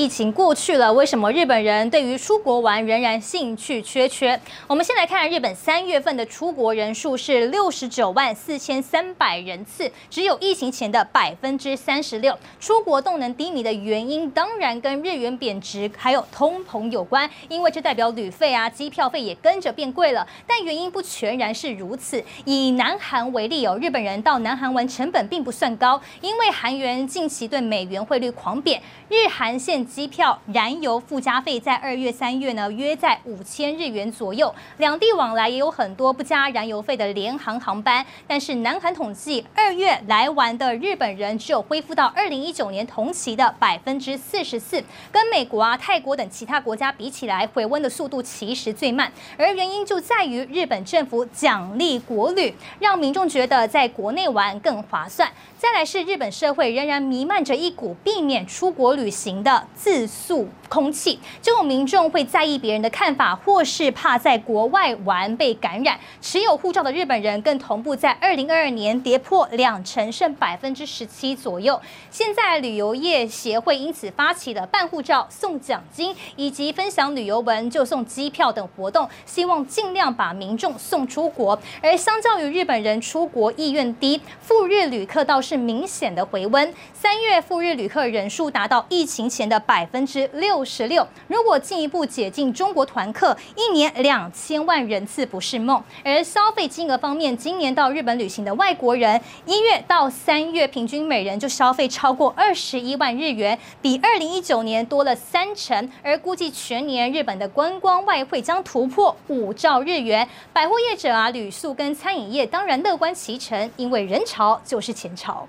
疫情过去了，为什么日本人对于出国玩仍然兴趣缺缺？我们先来看日本三月份的出国人数是六十九万四千三百人次，只有疫情前的百分之三十六。出国动能低迷的原因，当然跟日元贬值还有通膨有关，因为这代表旅费啊、机票费也跟着变贵了。但原因不全然是如此。以南韩为例哦，日本人到南韩玩成本并不算高，因为韩元近期对美元汇率狂贬，日韩现机票、燃油附加费在二月、三月呢，约在五千日元左右。两地往来也有很多不加燃油费的联航航班。但是南韩统计，二月来玩的日本人只有恢复到二零一九年同期的百分之四十四，跟美国啊、泰国等其他国家比起来，回温的速度其实最慢。而原因就在于日本政府奖励国旅，让民众觉得在国内玩更划算。再来是日本社会仍然弥漫着一股避免出国旅行的自诉空气，这种民众会在意别人的看法，或是怕在国外玩被感染。持有护照的日本人更同步在二零二二年跌破两成，剩百分之十七左右。现在旅游业协会因此发起了办护照送奖金，以及分享旅游文就送机票等活动，希望尽量把民众送出国。而相较于日本人出国意愿低，赴日旅客倒。是明显的回温，三月赴日旅客人数达到疫情前的百分之六十六。如果进一步解禁中国团客，一年两千万人次不是梦。而消费金额方面，今年到日本旅行的外国人，一月到三月平均每人就消费超过二十一万日元，比二零一九年多了三成。而估计全年日本的观光外汇将突破五兆日元。百货业者啊，旅宿跟餐饮业当然乐观其成，因为人潮就是钱潮。